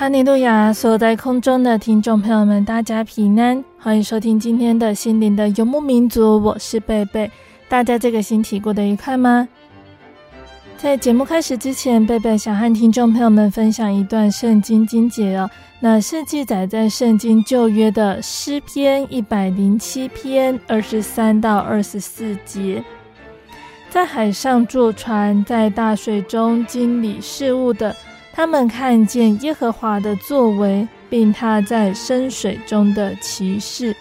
哈利路亚！所有在空中的听众朋友们，大家平安，欢迎收听今天的心灵的游牧民族。我是贝贝，大家这个星期过得愉快吗？在节目开始之前，贝贝想和听众朋友们分享一段圣经经节哦，那是记载在圣经旧约的诗篇一百零七篇二十三到二十四节，在海上坐船，在大水中经理事务的。他们看见耶和华的作为，并他在深水中的奇事。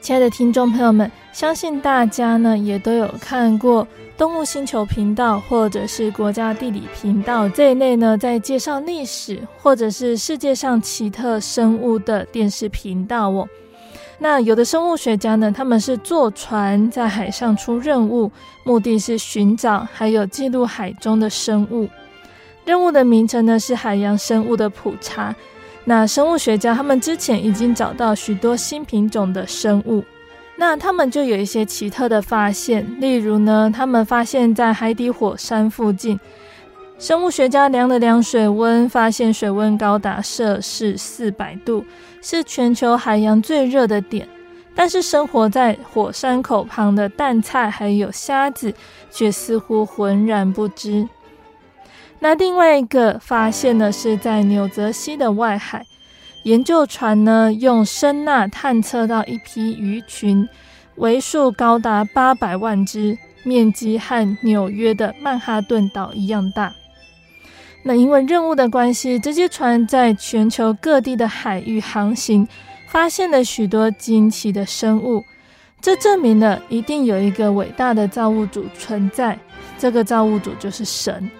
亲爱的听众朋友们，相信大家呢也都有看过动物星球频道或者是国家地理频道这一类呢，在介绍历史或者是世界上奇特生物的电视频道哦。那有的生物学家呢，他们是坐船在海上出任务，目的是寻找还有记录海中的生物。任务的名称呢是海洋生物的普查。那生物学家他们之前已经找到许多新品种的生物，那他们就有一些奇特的发现。例如呢，他们发现在海底火山附近，生物学家量了量水温，发现水温高达摄氏四百度，是全球海洋最热的点。但是生活在火山口旁的淡菜还有虾子，却似乎浑然不知。那另外一个发现呢，是在纽泽西的外海，研究船呢用声呐探测到一批鱼群，为数高达八百万只，面积和纽约的曼哈顿岛一样大。那因为任务的关系，这些船在全球各地的海域航行，发现了许多惊奇的生物，这证明了一定有一个伟大的造物主存在，这个造物主就是神。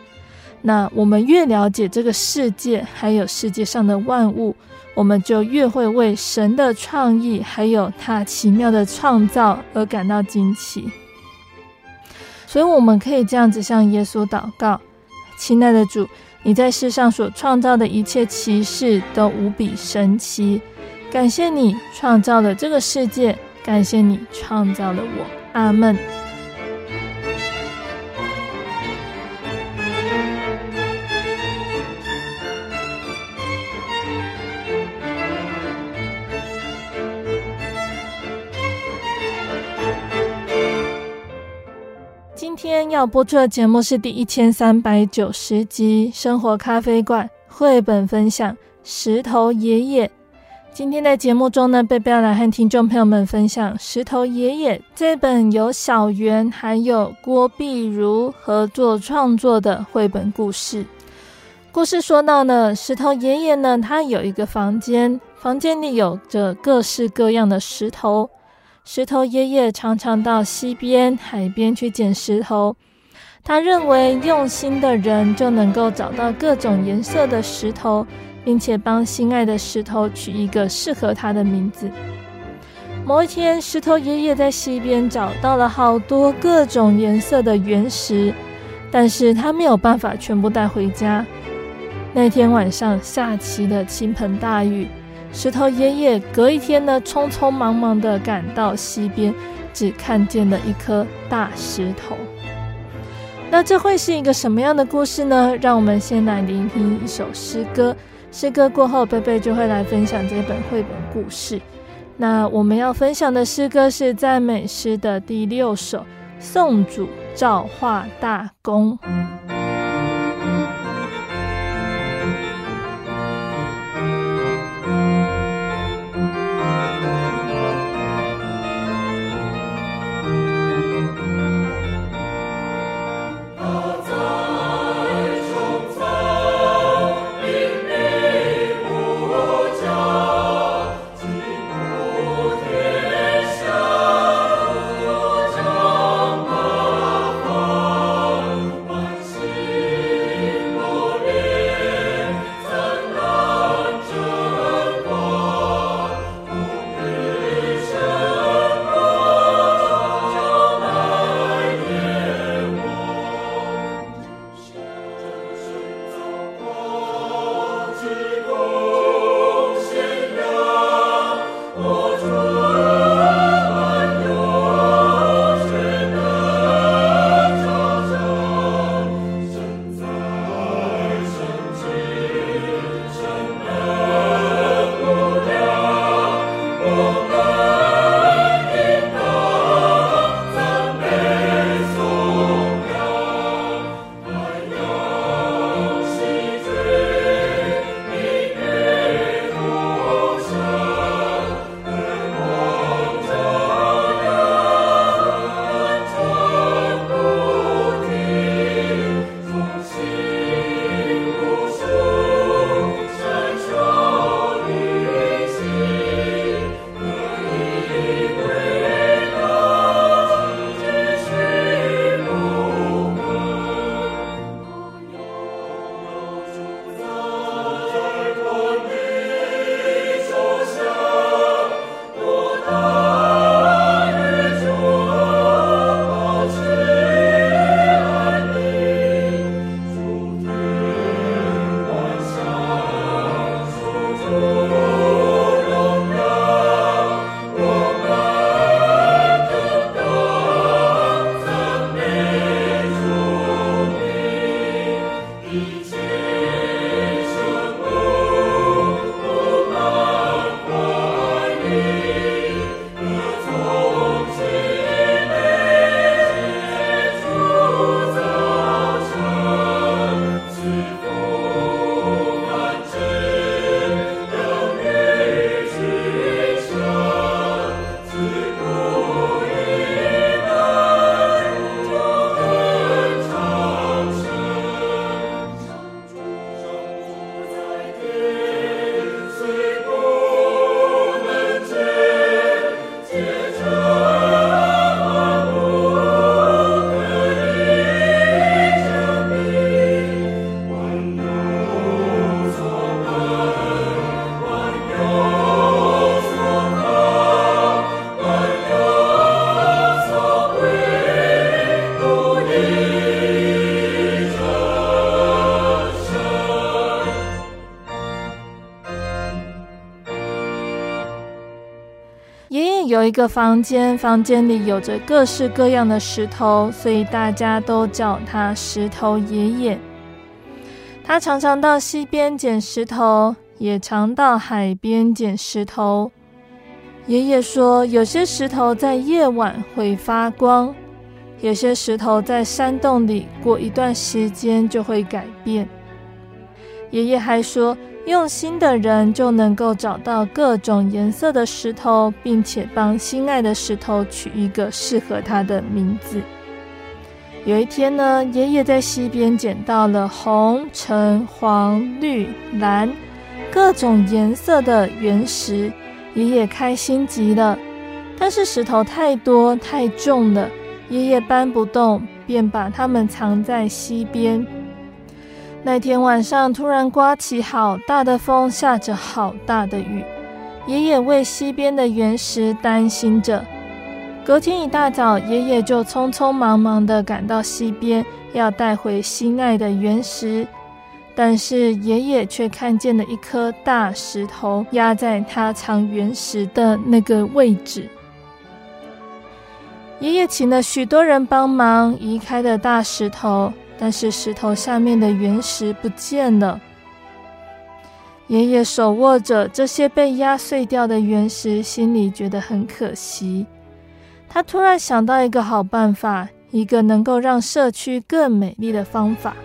那我们越了解这个世界，还有世界上的万物，我们就越会为神的创意，还有他奇妙的创造而感到惊奇。所以，我们可以这样子向耶稣祷告：亲爱的主，你在世上所创造的一切奇事都无比神奇。感谢你创造了这个世界，感谢你创造了我。阿门。要播出的节目是第一千三百九十集《生活咖啡馆》绘本分享《石头爷爷》。今天在节目中呢，贝贝要来和听众朋友们分享《石头爷爷》这本由小圆还有郭碧如合作创作的绘本故事。故事说到呢，石头爷爷呢，他有一个房间，房间里有着各式各样的石头。石头爷爷常常到溪边、海边去捡石头。他认为用心的人就能够找到各种颜色的石头，并且帮心爱的石头取一个适合他的名字。某一天，石头爷爷在溪边找到了好多各种颜色的原石，但是他没有办法全部带回家。那天晚上下起了倾盆大雨。石头爷爷隔一天呢，匆匆忙忙地赶到溪边，只看见了一颗大石头。那这会是一个什么样的故事呢？让我们先来聆听一首诗歌。诗歌过后，贝贝就会来分享这本绘本故事。那我们要分享的诗歌是赞美诗的第六首《宋主造化大功》。一个房间，房间里有着各式各样的石头，所以大家都叫他石头爷爷。他常常到溪边捡石头，也常到海边捡石头。爷爷说，有些石头在夜晚会发光，有些石头在山洞里过一段时间就会改变。爷爷还说，用心的人就能够找到各种颜色的石头，并且帮心爱的石头取一个适合他的名字。有一天呢，爷爷在溪边捡到了红、橙、黄、绿、蓝各种颜色的原石，爷爷开心极了。但是石头太多太重了，爷爷搬不动，便把它们藏在溪边。那天晚上，突然刮起好大的风，下着好大的雨。爷爷为溪边的原石担心着。隔天一大早，爷爷就匆匆忙忙地赶到溪边，要带回心爱的原石。但是爷爷却看见了一颗大石头压在他藏原石的那个位置。爷爷请了许多人帮忙移开的大石头，但是石头下面的原石不见了。爷爷手握着这些被压碎掉的原石，心里觉得很可惜。他突然想到一个好办法，一个能够让社区更美丽的方法。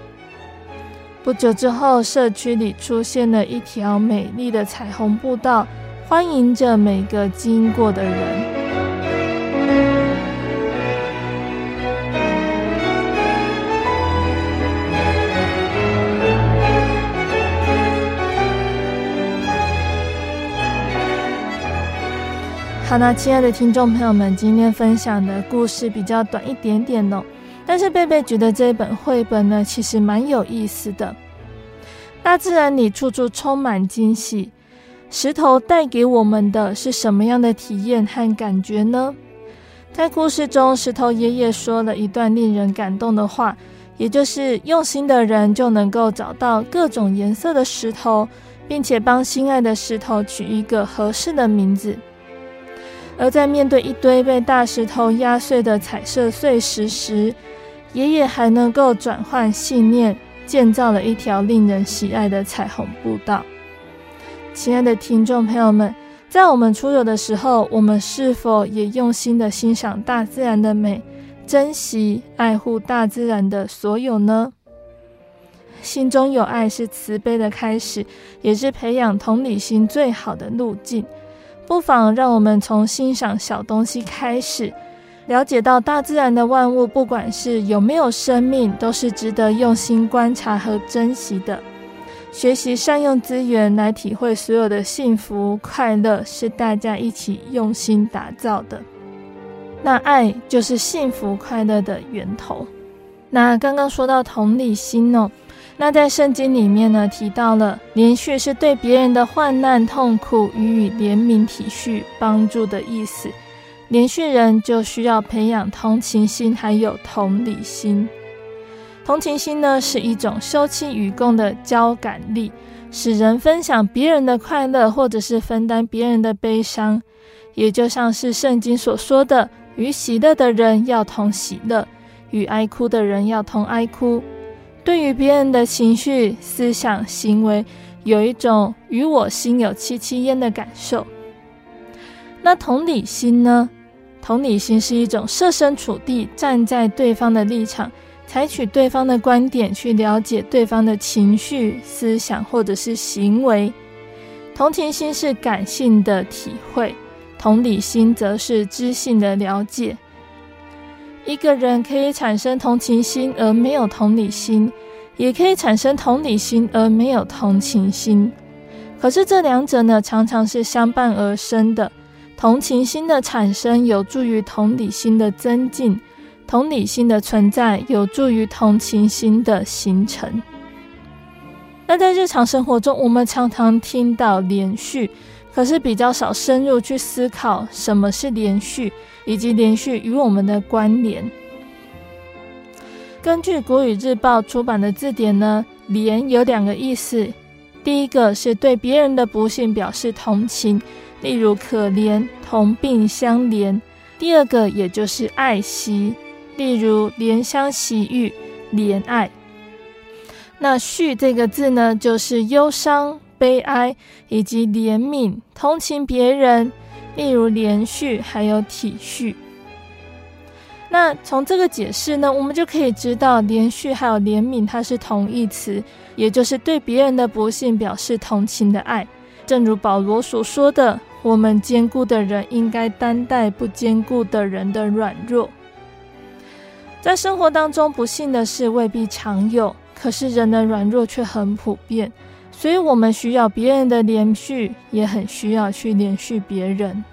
不久之后，社区里出现了一条美丽的彩虹步道，欢迎着每个经过的人。好，那亲爱的听众朋友们，今天分享的故事比较短一点点哦，但是贝贝觉得这本绘本呢，其实蛮有意思的。大自然里处处充满惊喜，石头带给我们的是什么样的体验和感觉呢？在故事中，石头爷爷说了一段令人感动的话，也就是用心的人就能够找到各种颜色的石头，并且帮心爱的石头取一个合适的名字。而在面对一堆被大石头压碎的彩色碎石时，爷爷还能够转换信念，建造了一条令人喜爱的彩虹步道。亲爱的听众朋友们，在我们出游的时候，我们是否也用心地欣赏大自然的美，珍惜爱护大自然的所有呢？心中有爱是慈悲的开始，也是培养同理心最好的路径。不妨让我们从欣赏小东西开始，了解到大自然的万物，不管是有没有生命，都是值得用心观察和珍惜的。学习善用资源来体会所有的幸福快乐，是大家一起用心打造的。那爱就是幸福快乐的源头。那刚刚说到同理心哦。那在圣经里面呢，提到了怜恤是对别人的患难痛苦予以怜悯体恤帮助的意思。怜恤人就需要培养同情心，还有同理心。同情心呢，是一种休戚与共的交感力，使人分享别人的快乐，或者是分担别人的悲伤。也就像是圣经所说的，与喜乐的人要同喜乐，与哀哭的人要同哀哭。对于别人的情绪、思想、行为，有一种与我心有戚戚焉的感受。那同理心呢？同理心是一种设身处地，站在对方的立场，采取对方的观点，去了解对方的情绪、思想或者是行为。同情心是感性的体会，同理心则是知性的了解。一个人可以产生同情心而没有同理心，也可以产生同理心而没有同情心。可是这两者呢，常常是相伴而生的。同情心的产生有助于同理心的增进，同理心的存在有助于同情心的形成。那在日常生活中，我们常常听到连续，可是比较少深入去思考什么是连续。以及连续与我们的关联。根据国语日报出版的字典呢，连有两个意思。第一个是对别人的不幸表示同情，例如可怜、同病相怜；第二个也就是爱惜，例如怜香惜玉、怜爱。那续这个字呢，就是忧伤、悲哀以及怜悯、同情别人。例如怜恤，还有体恤。那从这个解释呢，我们就可以知道怜恤还有怜悯，它是同义词，也就是对别人的不幸表示同情的爱。正如保罗所说的：“我们坚固的人应该担待不坚固的人的软弱。”在生活当中，不幸的事未必常有，可是人的软弱却很普遍。所以，我们需要别人的连续，也很需要去连续别人。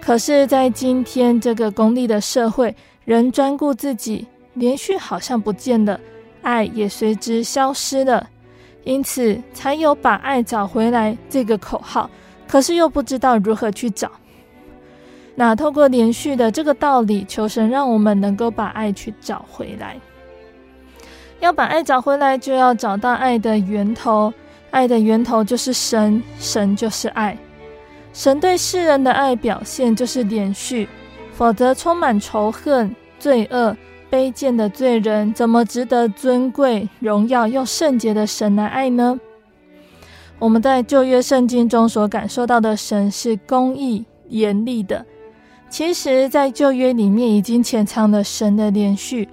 可是，在今天这个功利的社会，人专顾自己，连续好像不见了，爱也随之消失了。因此，才有把爱找回来这个口号。可是，又不知道如何去找。那透过连续的这个道理，求神让我们能够把爱去找回来。要把爱找回来，就要找到爱的源头。爱的源头就是神，神就是爱。神对世人的爱表现就是连续，否则充满仇恨、罪恶、卑贱的罪人，怎么值得尊贵、荣耀又圣洁的神来爱呢？我们在旧约圣经中所感受到的神是公义、严厉的。其实，在旧约里面已经潜藏了神的连续。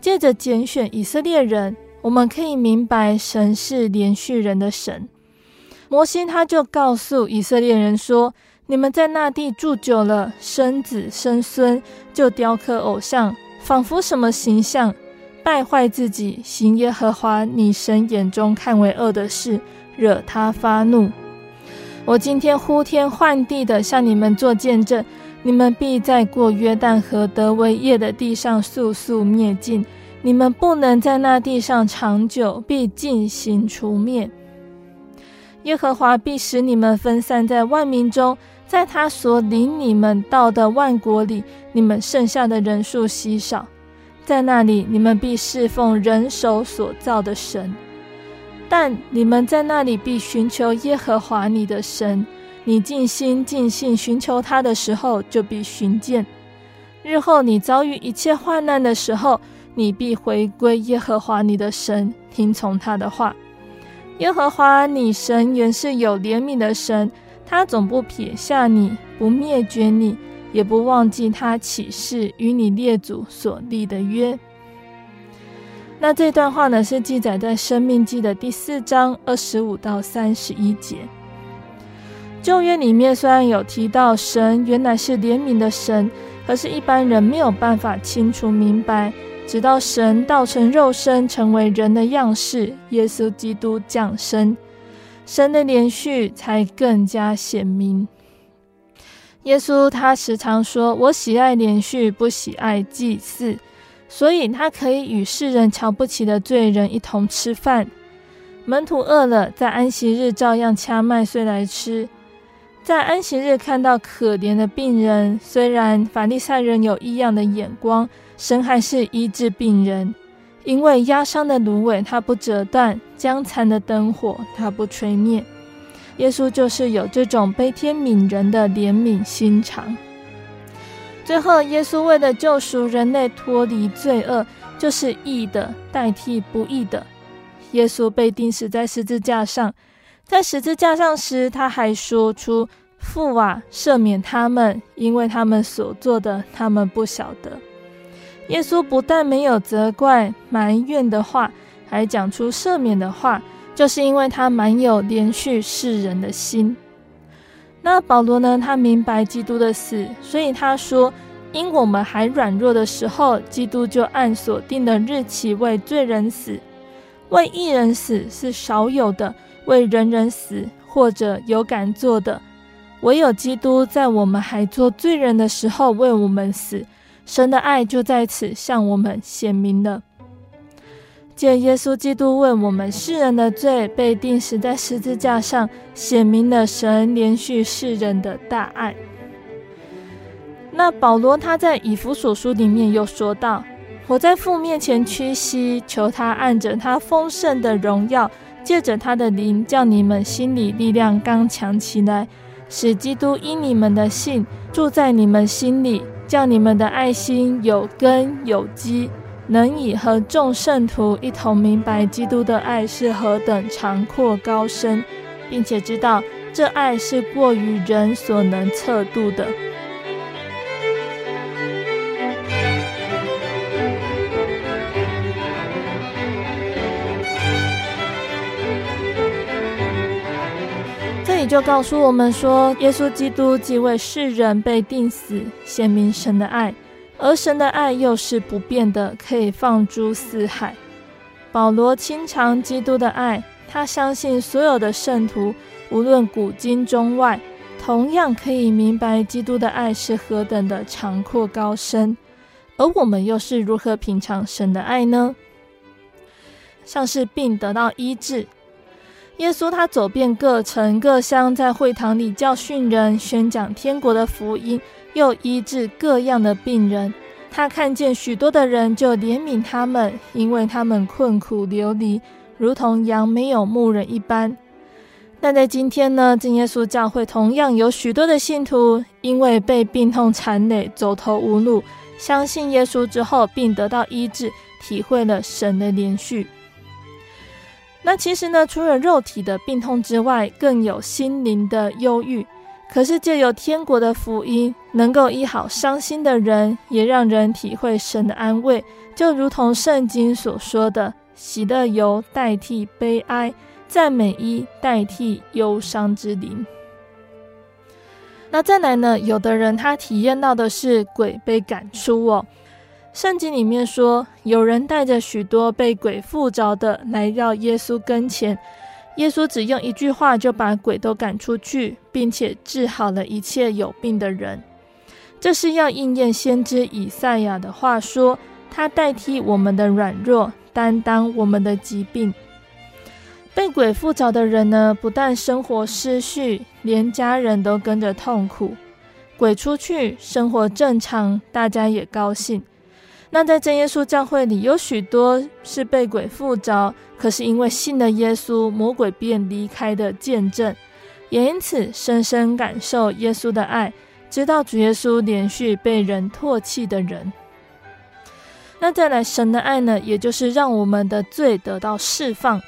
借着拣选以色列人，我们可以明白神是连续人的神。摩西他就告诉以色列人说：“你们在那地住久了，生子生孙，就雕刻偶像，仿佛什么形象，败坏自己，行耶和华你神眼中看为恶的事。”惹他发怒，我今天呼天唤地的向你们做见证，你们必在过约旦河得为业的地上速速灭尽，你们不能在那地上长久，必尽行除灭。耶和华必使你们分散在万民中，在他所领你们到的万国里，你们剩下的人数稀少，在那里你们必侍奉人手所造的神。但你们在那里必寻求耶和华你的神，你尽心尽性寻求他的时候，就必寻见。日后你遭遇一切患难的时候，你必回归耶和华你的神，听从他的话。耶和华你神原是有怜悯的神，他总不撇下你，不灭绝你，也不忘记他起誓与你列祖所立的约。那这段话呢，是记载在《生命记》的第四章二十五到三十一节。旧约里面虽然有提到神原来是怜悯的神，可是一般人没有办法清楚明白，直到神道成肉身，成为人的样式，耶稣基督降生，神的连续才更加显明。耶稣他时常说：“我喜爱连续，不喜爱祭祀。”所以，他可以与世人瞧不起的罪人一同吃饭。门徒饿了，在安息日照样掐麦穗来吃。在安息日看到可怜的病人，虽然法利赛人有异样的眼光，神还是医治病人。因为压伤的芦苇，它不折断；将残的灯火，它不吹灭。耶稣就是有这种悲天悯人的怜悯心肠。最后，耶稣为了救赎人类脱离罪恶，就是义的代替不义的。耶稣被钉死在十字架上，在十字架上时，他还说出：“父啊，赦免他们，因为他们所做的，他们不晓得。”耶稣不但没有责怪、埋怨的话，还讲出赦免的话，就是因为他满有怜恤世人的心。那保罗呢？他明白基督的死，所以他说：“因我们还软弱的时候，基督就按所定的日期为罪人死。为一人死是少有的，为人人死或者有敢做的，唯有基督在我们还做罪人的时候为我们死。神的爱就在此向我们显明了。”借耶稣基督为我们世人的罪被钉死在十字架上，显明了神怜恤世人的大爱。那保罗他在以弗所书里面又说道：“我在父面前屈膝，求他按着他丰盛的荣耀，借着他的灵，叫你们心里力量刚强起来，使基督因你们的信住在你们心里，叫你们的爱心有根有基。”能以和众圣徒一同明白基督的爱是何等长阔高深，并且知道这爱是过于人所能测度的。就告诉我们说，耶稣基督即为世人被钉死，显明神的爱。而神的爱又是不变的，可以放诸四海。保罗亲尝基督的爱，他相信所有的圣徒，无论古今中外，同样可以明白基督的爱是何等的长阔高深。而我们又是如何品尝神的爱呢？像是病得到医治，耶稣他走遍各城各乡，在会堂里教训人，宣讲天国的福音。又医治各样的病人，他看见许多的人，就怜悯他们，因为他们困苦流离，如同羊没有牧人一般。但在今天呢，真耶稣教会同样有许多的信徒，因为被病痛缠累，走投无路，相信耶稣之后，并得到医治，体会了神的怜恤。那其实呢，除了肉体的病痛之外，更有心灵的忧郁。可是借由天国的福音，能够医好伤心的人，也让人体会神的安慰，就如同圣经所说的：“喜乐油代替悲哀。”赞美衣代替忧伤之灵。那再来呢？有的人他体验到的是鬼被赶出哦。圣经里面说，有人带着许多被鬼附着的来到耶稣跟前，耶稣只用一句话就把鬼都赶出去，并且治好了一切有病的人。这是要应验先知以赛亚的话说：“他代替我们的软弱，担当我们的疾病。”被鬼附着的人呢，不但生活失序，连家人都跟着痛苦。鬼出去，生活正常，大家也高兴。那在真耶稣教会里，有许多是被鬼附着，可是因为信了耶稣，魔鬼便离开的见证，也因此深深感受耶稣的爱，知道主耶稣连续被人唾弃的人。那再来，神的爱呢，也就是让我们的罪得到释放。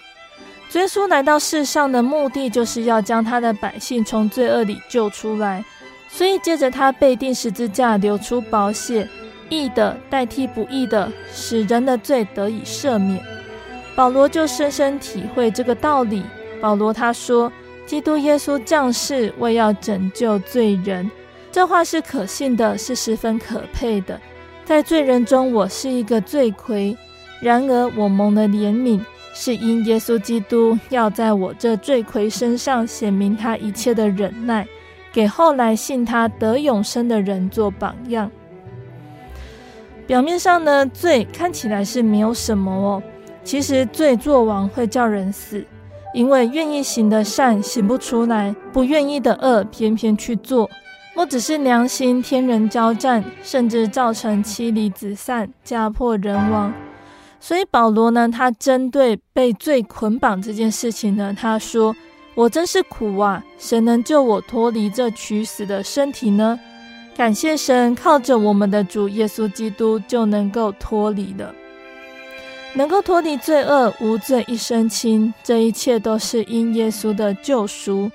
耶稣来到世上的目的，就是要将他的百姓从罪恶里救出来。所以，借着他被钉十字架，流出宝血，义的代替不义的，使人的罪得以赦免。保罗就深深体会这个道理。保罗他说：“基督耶稣降世，为要拯救罪人。”这话是可信的，是十分可佩的。在罪人中，我是一个罪魁，然而我蒙了怜悯。是因耶稣基督要在我这罪魁身上显明他一切的忍耐，给后来信他得永生的人做榜样。表面上呢，罪看起来是没有什么哦，其实罪作王会叫人死，因为愿意行的善行不出来，不愿意的恶偏偏去做，不只是良心天人交战，甚至造成妻离子散、家破人亡。所以保罗呢，他针对被罪捆绑这件事情呢，他说：“我真是苦啊！谁能救我脱离这取死的身体呢？感谢神，靠着我们的主耶稣基督就能够脱离了，能够脱离罪恶，无罪一身轻。这一切都是因耶稣的救赎。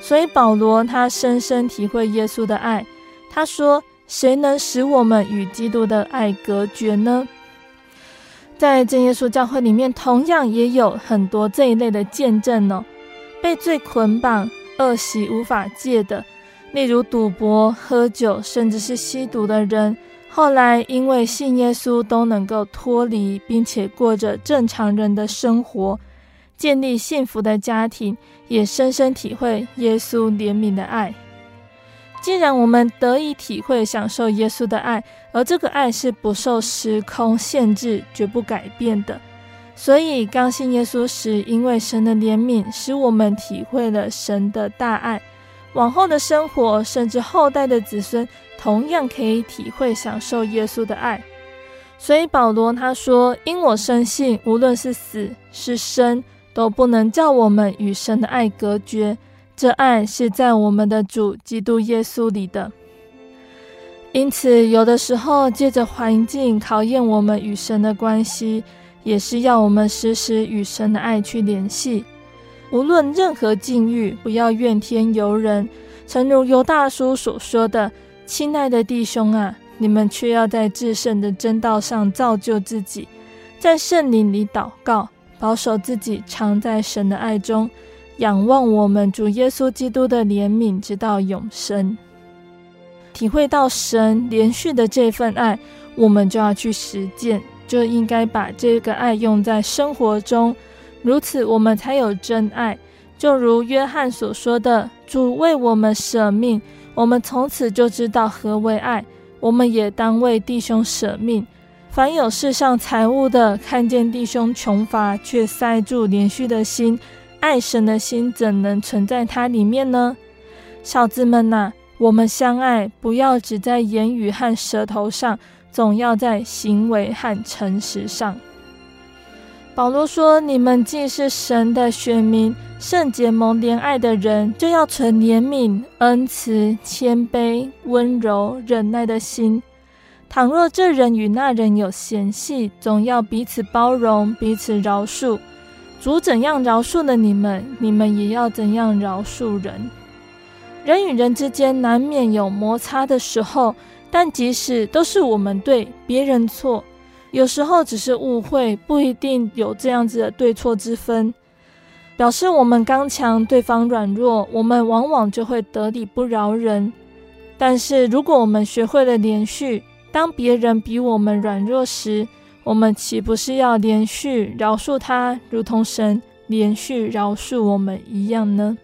所以保罗他深深体会耶稣的爱。他说：谁能使我们与基督的爱隔绝呢？”在真耶稣教会里面，同样也有很多这一类的见证哦。被罪捆绑、恶习无法戒的，例如赌博、喝酒，甚至是吸毒的人，后来因为信耶稣，都能够脱离，并且过着正常人的生活，建立幸福的家庭，也深深体会耶稣怜悯的爱。既然我们得以体会、享受耶稣的爱，而这个爱是不受时空限制、绝不改变的，所以刚信耶稣时，因为神的怜悯，使我们体会了神的大爱。往后的生活，甚至后代的子孙，同样可以体会、享受耶稣的爱。所以保罗他说：“因我深信，无论是死是生，都不能叫我们与神的爱隔绝。”这爱是在我们的主基督耶稣里的，因此有的时候借着环境考验我们与神的关系，也是要我们时时与神的爱去联系。无论任何境遇，不要怨天尤人。诚如尤大叔所说的：“亲爱的弟兄啊，你们却要在至圣的真道上造就自己，在圣灵里祷告，保守自己，常在神的爱中。”仰望我们主耶稣基督的怜悯，直到永生。体会到神连续的这份爱，我们就要去实践，就应该把这个爱用在生活中，如此我们才有真爱。就如约翰所说的：“主为我们舍命，我们从此就知道何为爱。我们也当为弟兄舍命。凡有世上财物的，看见弟兄穷乏，却塞住怜恤的心。”爱神的心怎能存在他里面呢？小子们呐、我们相爱，不要只在言语和舌头上，总要在行为和诚实上。保罗说：“你们既是神的选民，圣洁蒙怜爱的人，就要存怜悯、恩慈、谦卑、温柔、忍耐的心。倘若这人与那人有嫌隙，总要彼此包容，彼此饶恕。主怎样饶恕了你们，你们也要怎样饶恕人。人与人之间难免有摩擦的时候，但即使都是我们对，别人错。”有时候只是误会，不一定有这样子的对错之分。表示我们刚强，对方软弱，我们往往就会得理不饶人。但是如果我们学会了连续，当别人比我们软弱时，我们岂不是要连续饶恕他，如同神连续饶恕我们一样呢？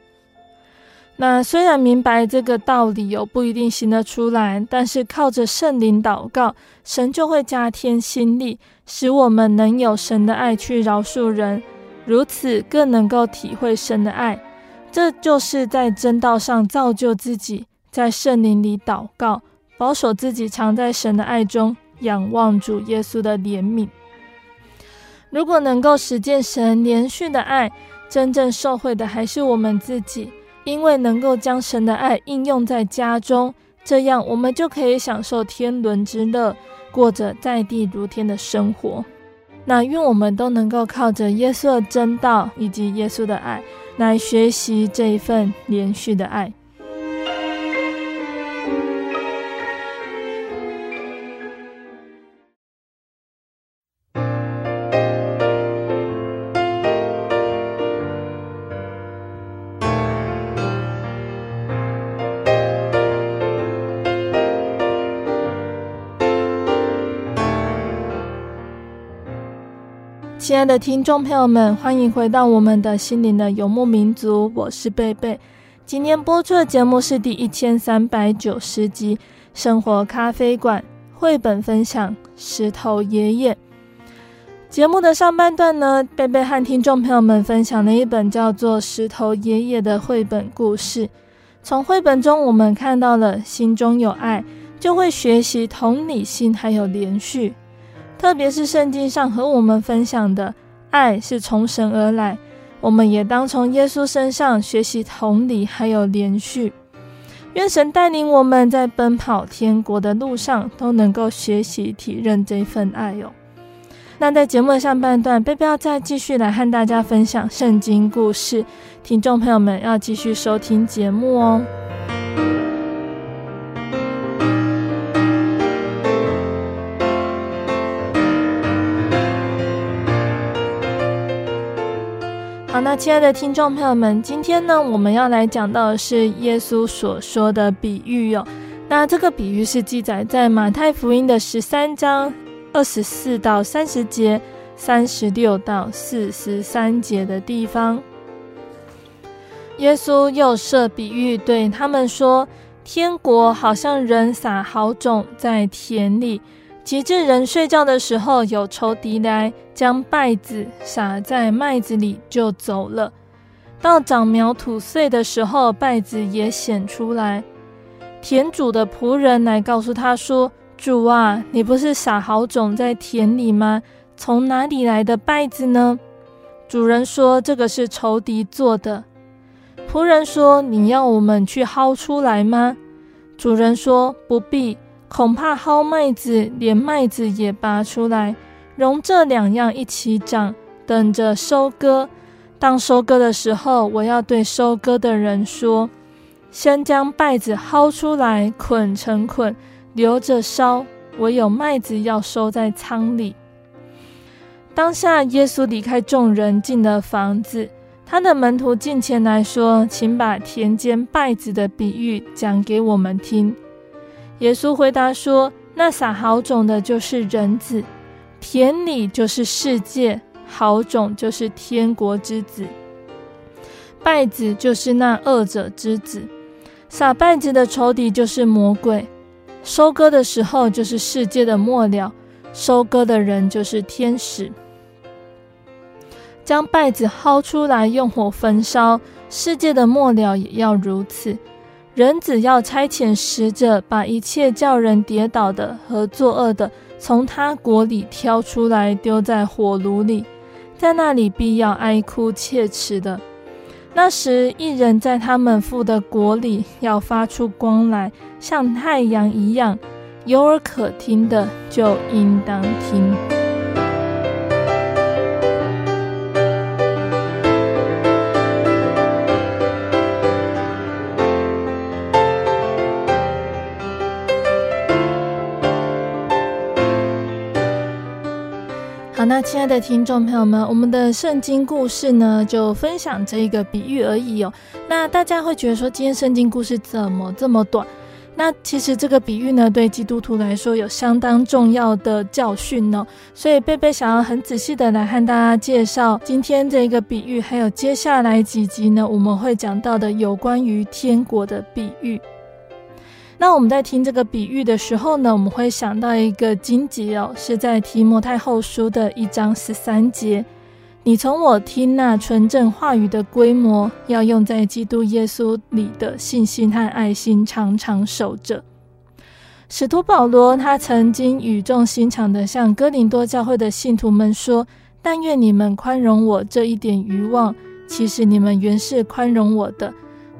那虽然明白这个道理有不一定行得出来，但是靠着圣灵祷告，神就会加添心力，使我们能有神的爱去饶恕人，如此更能够体会神的爱。这就是在真道上造就自己，在圣灵里祷告，保守自己常在神的爱中，仰望主耶稣的怜悯。如果能够实践神连续的爱，真正受惠的还是我们自己。因为能够将神的爱应用在家中，这样我们就可以享受天伦之乐，过着在地如天的生活。那愿我们都能够靠着耶稣的真道以及耶稣的爱，来学习这一份连续的爱。亲爱的听众朋友们，欢迎回到我们的心灵的游牧民族，我是贝贝。今天播出的节目是第一千三百九十集《生活咖啡馆》绘本分享《石头爷爷》。节目的上半段呢，贝贝和听众朋友们分享了一本叫做《石头爷爷》的绘本故事。从绘本中，我们看到了心中有爱，就会学习同理心，还有连续。特别是圣经上和我们分享的爱是从神而来，我们也当从耶稣身上学习同理，还有怜恤。愿神带领我们在奔跑天国的路上，都能够学习体认这份爱哟。那在节目的上半段，贝贝要再继续来和大家分享圣经故事，听众朋友们要继续收听节目哦。那亲爱的听众朋友们，今天呢，我们要来讲到的是耶稣所说的比喻哟。那这个比喻是记载在马太福音的十三章二十四到三十节、三十六到四十三节的地方。耶稣又设比喻对他们说：“天国好像人撒好种在田里。”及至人睡觉的时候，有仇敌来将稗子撒在麦子里，就走了。到长苗吐穗的时候，稗子也显出来。田主的仆人来告诉他说：“主啊，你不是撒好种在田里吗？从哪里来的稗子呢？”主人说：“这个是仇敌做的。”仆人说：“你要我们去薅出来吗？”主人说：“不必。”恐怕薅麦子，连麦子也拔出来，容这两样一起长，等着收割。当收割的时候，我要对收割的人说：先将稗子薅出来，捆成捆，留着烧；唯有麦子要收在仓里。当下，耶稣离开众人，进了房子。他的门徒进前来说：“请把田间稗子的比喻讲给我们听。”耶稣回答说：“那撒好种的，就是人子；田里就是世界，好种就是天国之子。败子就是那恶者之子。撒败子的仇敌就是魔鬼。收割的时候就是世界的末了，收割的人就是天使。将稗子薅出来，用火焚烧，世界的末了也要如此。”人子要差遣使者，把一切叫人跌倒的和作恶的，从他国里挑出来，丢在火炉里。在那里必要哀哭切齿的。那时，一人在他们父的国里要发出光来，像太阳一样。有耳可听的，就应当听。那亲爱的听众朋友们，我们的圣经故事呢，就分享这一个比喻而已哦。那大家会觉得说，今天圣经故事怎么这么短？那其实这个比喻呢，对基督徒来说有相当重要的教训呢。所以贝贝想要很仔细的来和大家介绍今天这一个比喻，还有接下来几集呢，我们会讲到的有关于天国的比喻。那我们在听这个比喻的时候呢，我们会想到一个经节哦，是在提摩太后书的一章十三节。你从我听那纯正话语的规模，要用在基督耶稣里的信心和爱心，常常守着。使徒保罗他曾经语重心长地向哥林多教会的信徒们说：“但愿你们宽容我这一点愚妄，其实你们原是宽容我的。”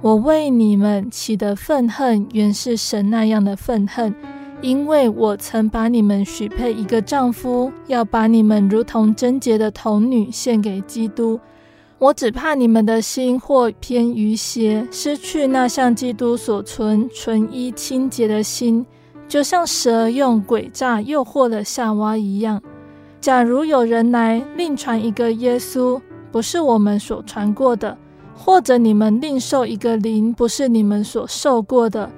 我为你们起的愤恨，原是神那样的愤恨，因为我曾把你们许配一个丈夫，要把你们如同贞洁的童女献给基督。我只怕你们的心或偏于邪，失去那像基督所存纯一清洁的心，就像蛇用诡诈诱惑了夏娃一样。假如有人来另传一个耶稣，不是我们所传过的。或者你们另受一个灵，不是你们所受过的；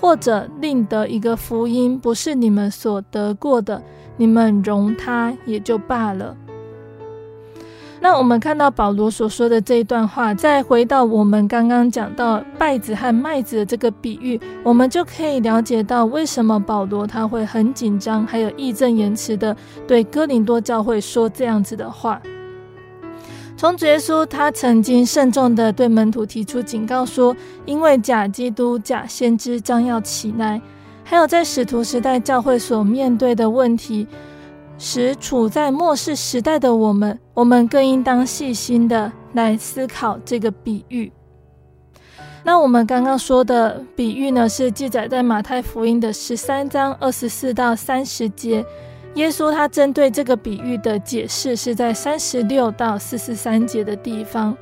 或者另得一个福音，不是你们所得过的，你们容他也就罢了。那我们看到保罗所说的这一段话，再回到我们刚刚讲到稗子和麦子的这个比喻，我们就可以了解到为什么保罗他会很紧张，还有义正言辞的对哥林多教会说这样子的话。从主耶稣，他曾经慎重地对门徒提出警告说：“因为假基督、假先知将要起来。”还有在使徒时代教会所面对的问题，使处在末世时代的我们，我们更应当细心地来思考这个比喻。那我们刚刚说的比喻呢，是记载在马太福音的十三章二十四到三十节。耶稣他针对这个比喻的解释是在三十六到四十三节的地方。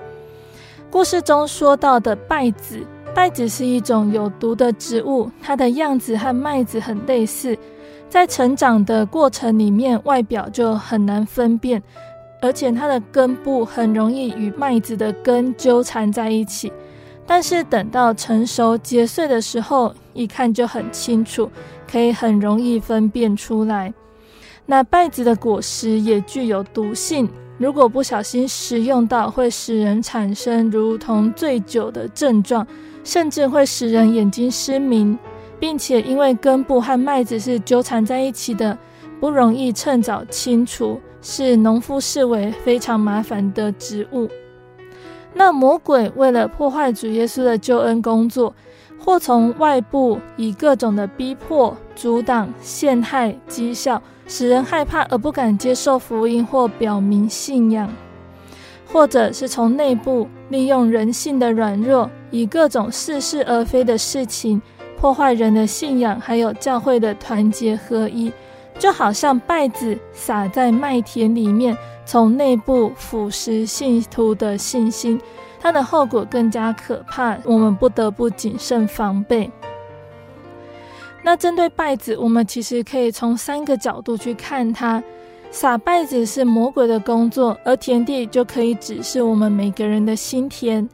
故事中说到的稗子，稗子是一种有毒的植物，它的样子和麦子很类似，在成长的过程里面，外表就很难分辨，而且它的根部很容易与麦子的根纠缠在一起。但是等到成熟结穗的时候，一看就很清楚，可以很容易分辨出来。那稗子的果实也具有毒性，如果不小心食用到，会使人产生如同醉酒的症状，甚至会使人眼睛失明，并且因为根部和麦子是纠缠在一起的，不容易趁早清除，是农夫视为非常麻烦的植物。那魔鬼为了破坏主耶稣的救恩工作，或从外部以各种的逼迫、阻挡、陷害、讥笑，使人害怕而不敢接受福音或表明信仰；或者是从内部利用人性的软弱，以各种似是而非的事情破坏人的信仰，还有教会的团结合一，就好像稗子撒在麦田里面，从内部腐蚀信徒的信心。它的后果更加可怕，我们不得不谨慎防备。那针对稗子，我们其实可以从三个角度去看它。撒稗子是魔鬼的工作，而田地就可以指示我们每个人的心田。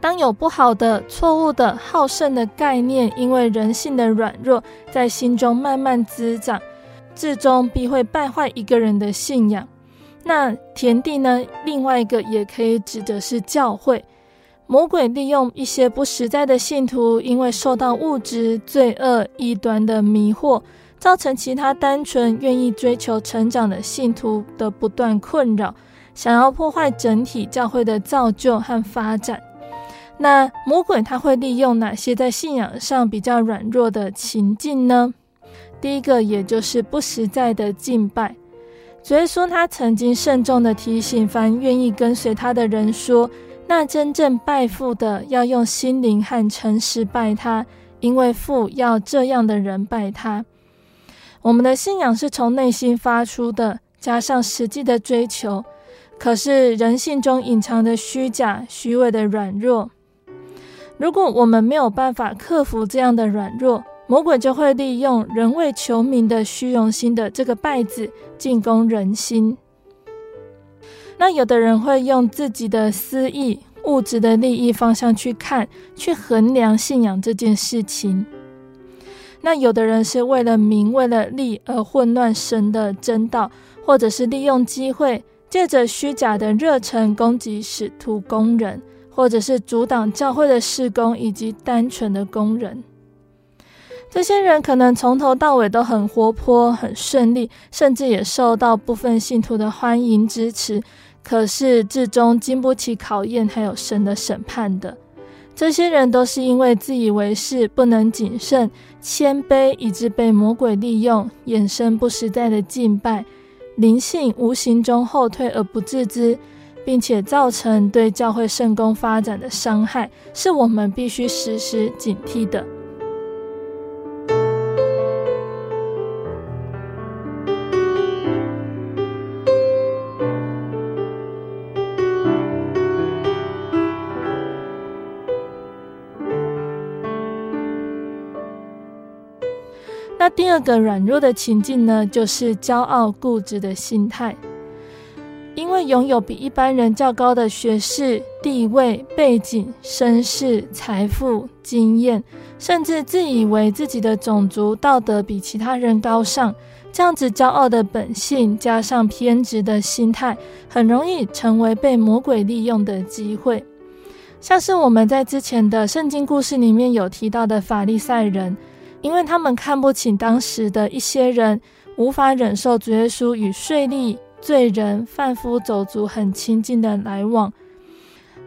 当有不好的、错误的、好胜的概念，因为人性的软弱，在心中慢慢滋长，最终必会败坏一个人的信仰。那田地呢？另外一个也可以指的是教会。魔鬼利用一些不实在的信徒，因为受到物质、罪恶、异端的迷惑，造成其他单纯愿意追求成长的信徒的不断困扰，想要破坏整体教会的造就和发展。那魔鬼他会利用哪些在信仰上比较软弱的情境呢？第一个，也就是不实在的敬拜。主耶稣他曾经慎重地提醒凡愿意跟随他的人说：“那真正拜父的，要用心灵和诚实拜他，因为父要这样的人拜他。”我们的信仰是从内心发出的，加上实际的追求。可是人性中隐藏的虚假、虚伪的软弱，如果我们没有办法克服这样的软弱，魔鬼就会利用人为求名的虚荣心的这个败子进攻人心。那有的人会用自己的私意、物质的利益方向去看、去衡量信仰这件事情。那有的人是为了名、为了利而混乱神的真道，或者是利用机会。借着虚假的热忱攻击使徒工人，或者是阻挡教会的施工，以及单纯的工人。这些人可能从头到尾都很活泼、很顺利，甚至也受到部分信徒的欢迎支持。可是至终经不起考验，还有神的审判的。这些人都是因为自以为是、不能谨慎、谦卑，以致被魔鬼利用，衍生不实在的敬拜。灵性无形中后退而不自知，并且造成对教会圣工发展的伤害，是我们必须时时警惕的。第二个软弱的情境呢，就是骄傲固执的心态。因为拥有比一般人较高的学识、地位、背景、身世、财富、经验，甚至自以为自己的种族道德比其他人高尚，这样子骄傲的本性加上偏执的心态，很容易成为被魔鬼利用的机会。像是我们在之前的圣经故事里面有提到的法利赛人。因为他们看不起当时的一些人，无法忍受主耶稣与税吏、罪人、贩夫走卒很亲近的来往。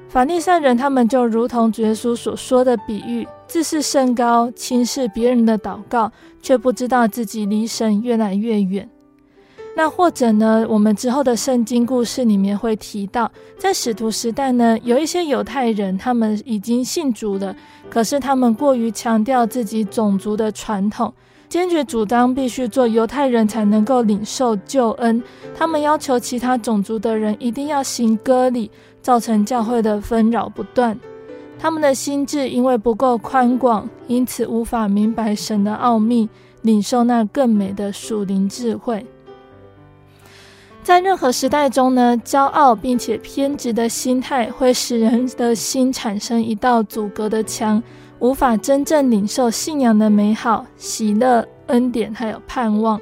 法利赛人他们就如同主耶稣所说的比喻，自视甚高，轻视别人的祷告，却不知道自己离神越来越远。那或者呢，我们之后的圣经故事里面会提到，在使徒时代呢，有一些犹太人，他们已经信主了，可是他们过于强调自己种族的传统，坚决主张必须做犹太人才能够领受救恩。他们要求其他种族的人一定要行割礼，造成教会的纷扰不断。他们的心智因为不够宽广，因此无法明白神的奥秘，领受那更美的属灵智慧。在任何时代中呢，骄傲并且偏执的心态会使人的心产生一道阻隔的墙，无法真正领受信仰的美好、喜乐、恩典，还有盼望。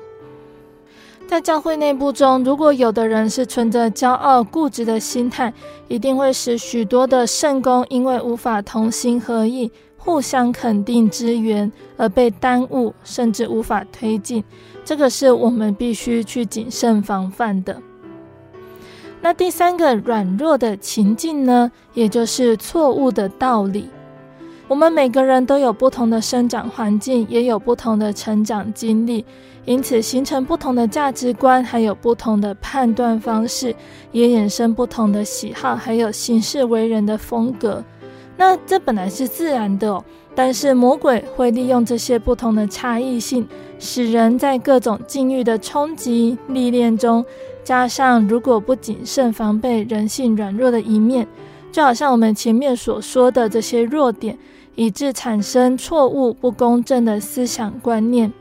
在教会内部中，如果有的人是存着骄傲固执的心态，一定会使许多的圣工因为无法同心合意、互相肯定支援而被耽误，甚至无法推进。这个是我们必须去谨慎防范的。那第三个软弱的情境呢，也就是错误的道理。我们每个人都有不同的生长环境，也有不同的成长经历，因此形成不同的价值观，还有不同的判断方式，也衍生不同的喜好，还有行事为人的风格。那这本来是自然的哦。但是魔鬼会利用这些不同的差异性，使人在各种境遇的冲击历练中，加上如果不谨慎防备人性软弱的一面，就好像我们前面所说的这些弱点，以致产生错误不公正的思想观念。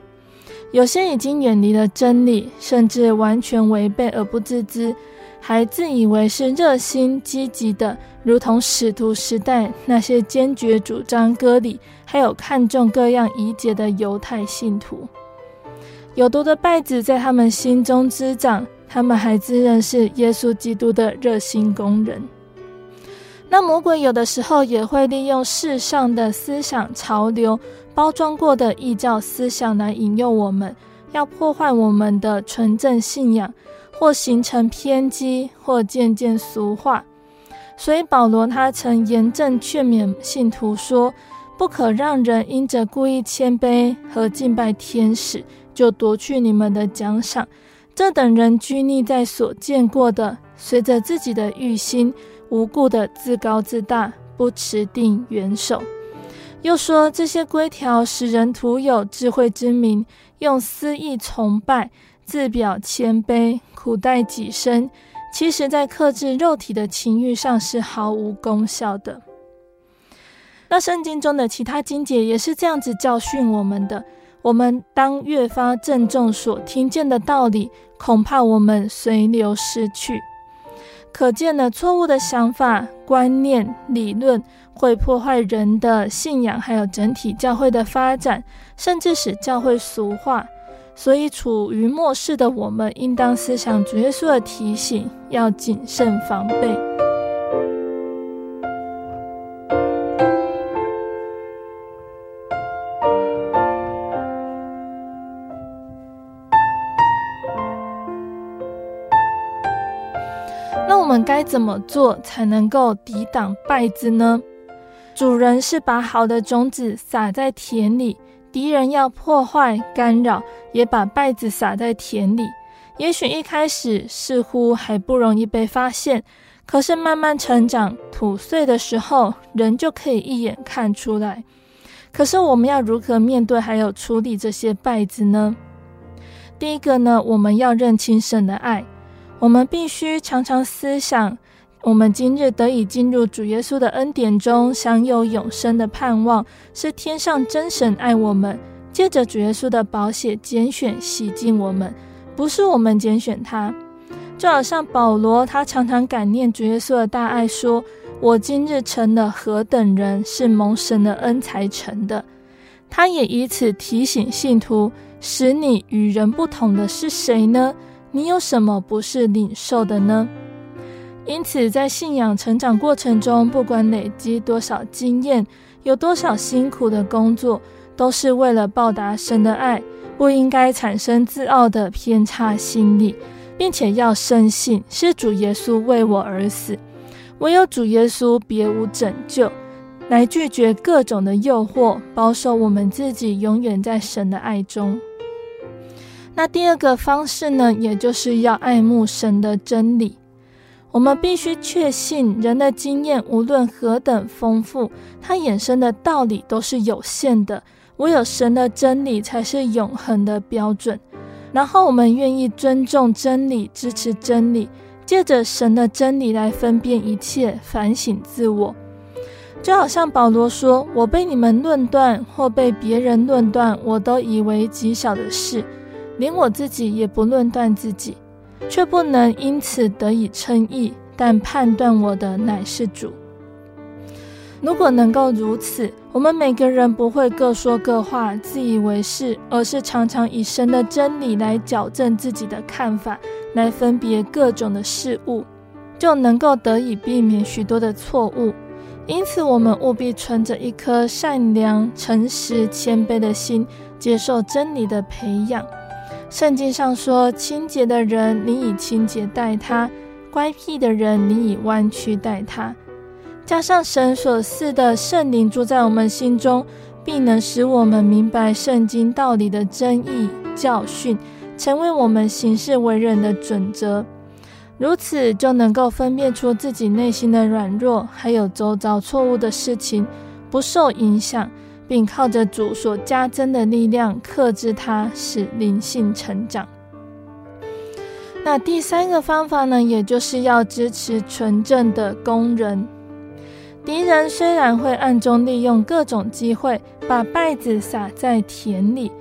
有些已经远离了真理，甚至完全违背而不自知。还自以为是热心积极的，如同使徒时代那些坚决主张割礼，还有看重各样仪节的犹太信徒。有毒的稗子在他们心中滋长，他们还自认是耶稣基督的热心工人。那魔鬼有的时候也会利用世上的思想潮流，包装过的异教思想来引诱我们，要破坏我们的纯正信仰。或形成偏激，或渐渐俗化，所以保罗他曾严正劝勉信徒说：不可让人因着故意谦卑和敬拜天使，就夺去你们的奖赏。这等人拘泥在所见过的，随着自己的欲心，无故的自高自大，不持定元首。又说这些规条使人徒有智慧之名，用私意崇拜，自表谦卑，苦待己身，其实在克制肉体的情欲上是毫无功效的。那圣经中的其他经节也是这样子教训我们的，我们当越发郑重所听见的道理，恐怕我们随流失去。可见了错误的想法、观念、理论会破坏人的信仰，还有整体教会的发展，甚至使教会俗化。所以，处于末世的我们，应当思想主耶稣的提醒，要谨慎防备。那我们该怎么做才能够抵挡败子呢？主人是把好的种子撒在田里。敌人要破坏、干扰，也把稗子撒在田里。也许一开始似乎还不容易被发现，可是慢慢成长、吐穗的时候，人就可以一眼看出来。可是我们要如何面对还有处理这些稗子呢？第一个呢，我们要认清神的爱，我们必须常常思想。我们今日得以进入主耶稣的恩典中，享有永生的盼望，是天上真神爱我们，借着主耶稣的宝血拣选洗净我们，不是我们拣选他。就好像保罗，他常常感念主耶稣的大爱，说：“我今日成了何等人，是蒙神的恩才成的。”他也以此提醒信徒：使你与人不同的是谁呢？你有什么不是领受的呢？因此，在信仰成长过程中，不管累积多少经验，有多少辛苦的工作，都是为了报答神的爱，不应该产生自傲的偏差心理，并且要深信是主耶稣为我而死，唯有主耶稣别无拯救，来拒绝各种的诱惑，保守我们自己永远在神的爱中。那第二个方式呢，也就是要爱慕神的真理。我们必须确信，人的经验无论何等丰富，它衍生的道理都是有限的。唯有神的真理才是永恒的标准。然后，我们愿意尊重真理，支持真理，借着神的真理来分辨一切，反省自我。就好像保罗说：“我被你们论断，或被别人论断，我都以为极小的事，连我自己也不论断自己。”却不能因此得以称义，但判断我的乃是主。如果能够如此，我们每个人不会各说各话，自以为是，而是常常以神的真理来矫正自己的看法，来分别各种的事物，就能够得以避免许多的错误。因此，我们务必存着一颗善良、诚实、谦卑的心，接受真理的培养。圣经上说：“清洁的人，你以清洁待他；乖僻的人，你以弯曲待他。”加上神所赐的圣灵住在我们心中，必能使我们明白圣经道理的真义教训，成为我们行事为人的准则。如此，就能够分辨出自己内心的软弱，还有周遭错误的事情，不受影响。并靠着主所加增的力量克制它，使灵性成长。那第三个方法呢，也就是要支持纯正的工人。敌人虽然会暗中利用各种机会，把稗子撒在田里，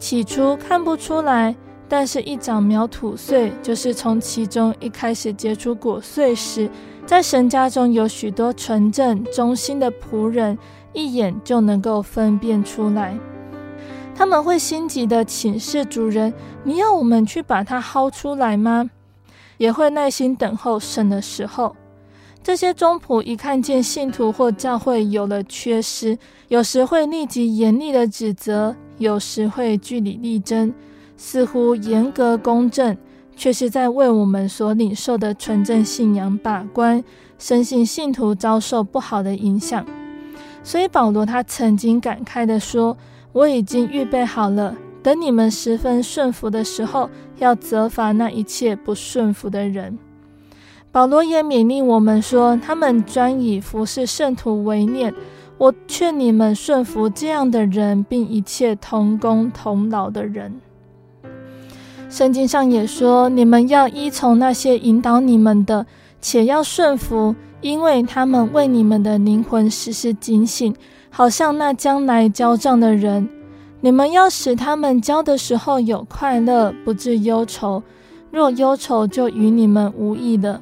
起初看不出来，但是一长苗吐穗，就是从其中一开始结出果穗时，在神家中有许多纯正忠心的仆人。一眼就能够分辨出来，他们会心急地请示主人：“你要我们去把它薅出来吗？”也会耐心等候神的时候。这些忠仆一看见信徒或教会有了缺失，有时会立即严厉地指责，有时会据理力争，似乎严格公正，却是在为我们所领受的纯正信仰把关，深信信徒遭受不好的影响。所以保罗他曾经感慨地说：“我已经预备好了，等你们十分顺服的时候，要责罚那一切不顺服的人。保罗也勉励我们说，他们专以服侍圣徒为念。我劝你们顺服这样的人，并一切同工同劳的人。圣经上也说，你们要依从那些引导你们的，且要顺服，因为他们为你们的灵魂时时警醒，好像那将来交账的人。你们要使他们交的时候有快乐，不致忧愁；若忧愁，就与你们无益了。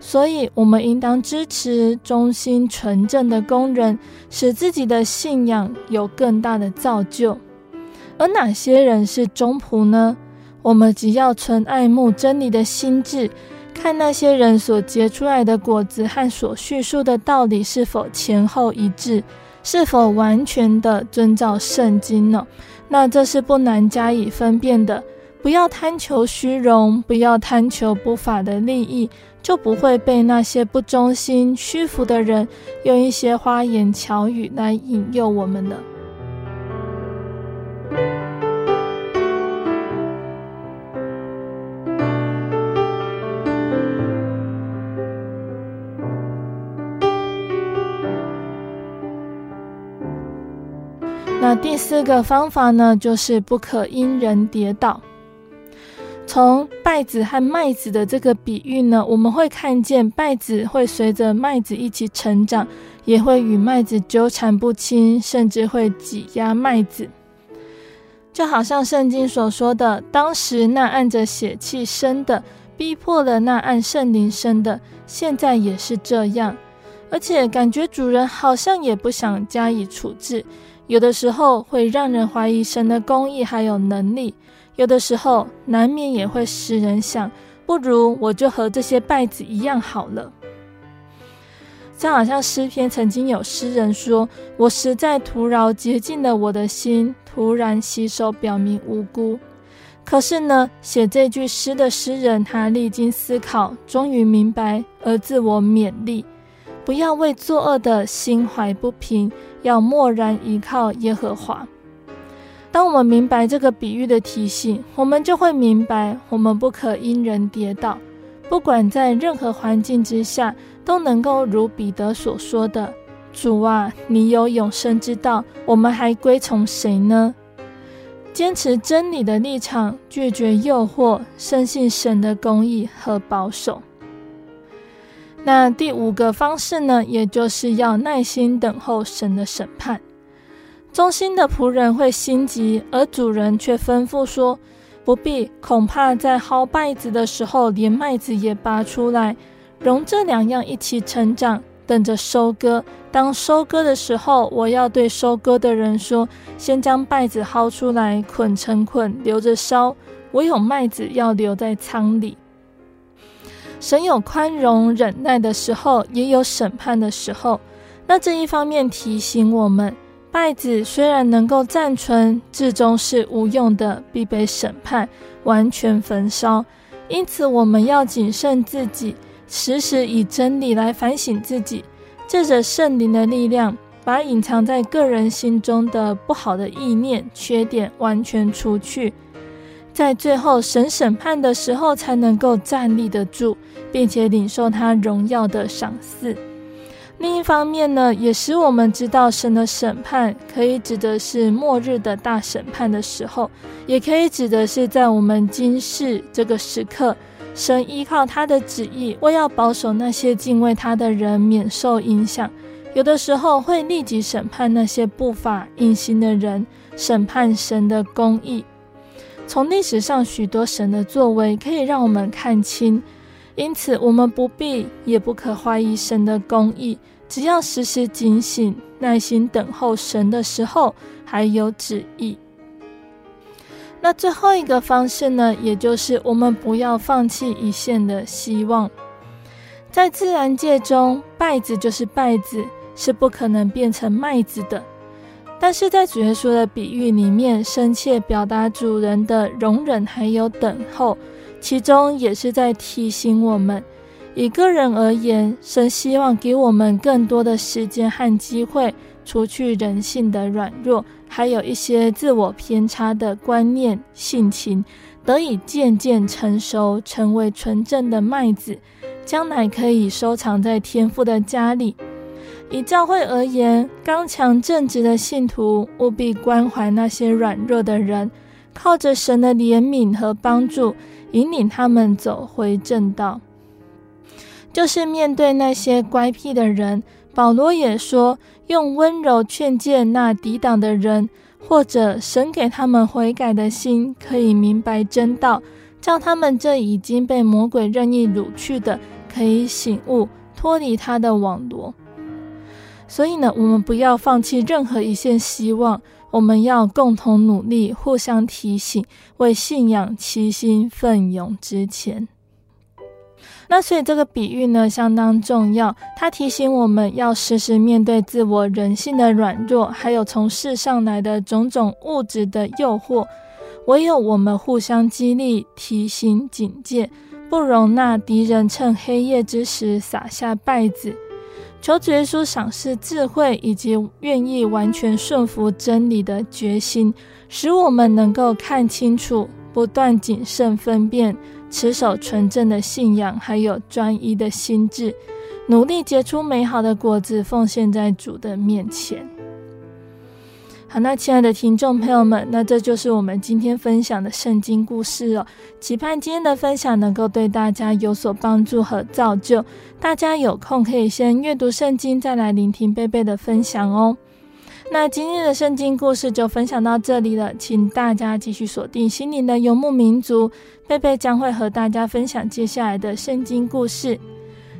所以，我们应当支持忠心纯正的工人，使自己的信仰有更大的造就。而哪些人是忠仆呢？我们只要存爱慕真理的心志，看那些人所结出来的果子和所叙述的道理是否前后一致，是否完全的遵照圣经呢？那这是不难加以分辨的。不要贪求虚荣，不要贪求不法的利益。就不会被那些不忠心、虚浮的人用一些花言巧语来引诱我们了。第四个方法呢，就是不可因人跌倒。从稗子和麦子的这个比喻呢，我们会看见稗子会随着麦子一起成长，也会与麦子纠缠不清，甚至会挤压麦子。就好像圣经所说的，当时那按着血气生的，逼迫了那按圣灵生的，现在也是这样。而且感觉主人好像也不想加以处置，有的时候会让人怀疑神的公义还有能力。有的时候难免也会使人想，不如我就和这些稗子一样好了。这好像诗篇曾经有诗人说：“我实在徒劳洁净了我的心，徒然洗手，表明无辜。”可是呢，写这句诗的诗人，他历经思考，终于明白，而自我勉励：不要为作恶的心怀不平，要默然依靠耶和华。当我们明白这个比喻的提醒，我们就会明白，我们不可因人跌倒。不管在任何环境之下，都能够如彼得所说的：“主啊，你有永生之道，我们还归从谁呢？”坚持真理的立场，拒绝诱惑，深信神的公义和保守。那第五个方式呢，也就是要耐心等候神的审判。忠心的仆人会心急，而主人却吩咐说：“不必，恐怕在薅稗子的时候，连麦子也拔出来，容这两样一起成长，等着收割。当收割的时候，我要对收割的人说：先将稗子薅出来，捆成捆，留着烧；唯有麦子要留在仓里。神有宽容忍耐的时候，也有审判的时候。那这一方面提醒我们。”稗子虽然能够暂存，至终是无用的，必被审判，完全焚烧。因此，我们要谨慎自己，时时以真理来反省自己，借着圣灵的力量，把隐藏在个人心中的不好的意念、缺点完全除去，在最后神审判的时候，才能够站立得住，并且领受他荣耀的赏赐。另一方面呢，也使我们知道神的审判可以指的是末日的大审判的时候，也可以指的是在我们今世这个时刻，神依靠他的旨意，为要保守那些敬畏他的人免受影响，有的时候会立即审判那些不法硬心的人，审判神的公义。从历史上许多神的作为，可以让我们看清。因此，我们不必也不可怀疑神的公义，只要时时警醒，耐心等候神的时候，还有旨意。那最后一个方式呢，也就是我们不要放弃一线的希望。在自然界中，稗子就是稗子，是不可能变成麦子的。但是在主耶稣的比喻里面，深切表达主人的容忍还有等候。其中也是在提醒我们，以个人而言，神希望给我们更多的时间和机会，除去人性的软弱，还有一些自我偏差的观念、性情，得以渐渐成熟，成为纯正的麦子，将来可以收藏在天父的家里。以教会而言，刚强正直的信徒务必关怀那些软弱的人，靠着神的怜悯和帮助，引领他们走回正道。就是面对那些乖僻的人，保罗也说，用温柔劝诫那抵挡的人，或者神给他们悔改的心，可以明白真道，叫他们这已经被魔鬼任意掳去的，可以醒悟，脱离他的网罗。所以呢，我们不要放弃任何一线希望，我们要共同努力，互相提醒，为信仰齐心奋勇直前。那所以这个比喻呢，相当重要。它提醒我们要时时面对自我人性的软弱，还有从世上来的种种物质的诱惑。唯有我们互相激励、提醒、警戒，不容纳敌人趁黑夜之时撒下败子。求主耶稣赏赐智慧，以及愿意完全顺服真理的决心，使我们能够看清楚，不断谨慎分辨。持守纯正的信仰，还有专一的心智，努力结出美好的果子，奉献在主的面前。好，那亲爱的听众朋友们，那这就是我们今天分享的圣经故事哦。期盼今天的分享能够对大家有所帮助和造就。大家有空可以先阅读圣经，再来聆听贝贝的分享哦。那今天的圣经故事就分享到这里了，请大家继续锁定心灵的游牧民族，贝贝将会和大家分享接下来的圣经故事。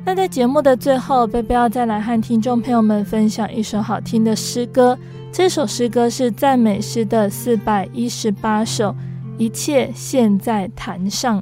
那在节目的最后，贝贝要再来和听众朋友们分享一首好听的诗歌，这首诗歌是赞美诗的四百一十八首，一切现在坛上。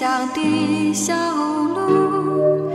乡的小路。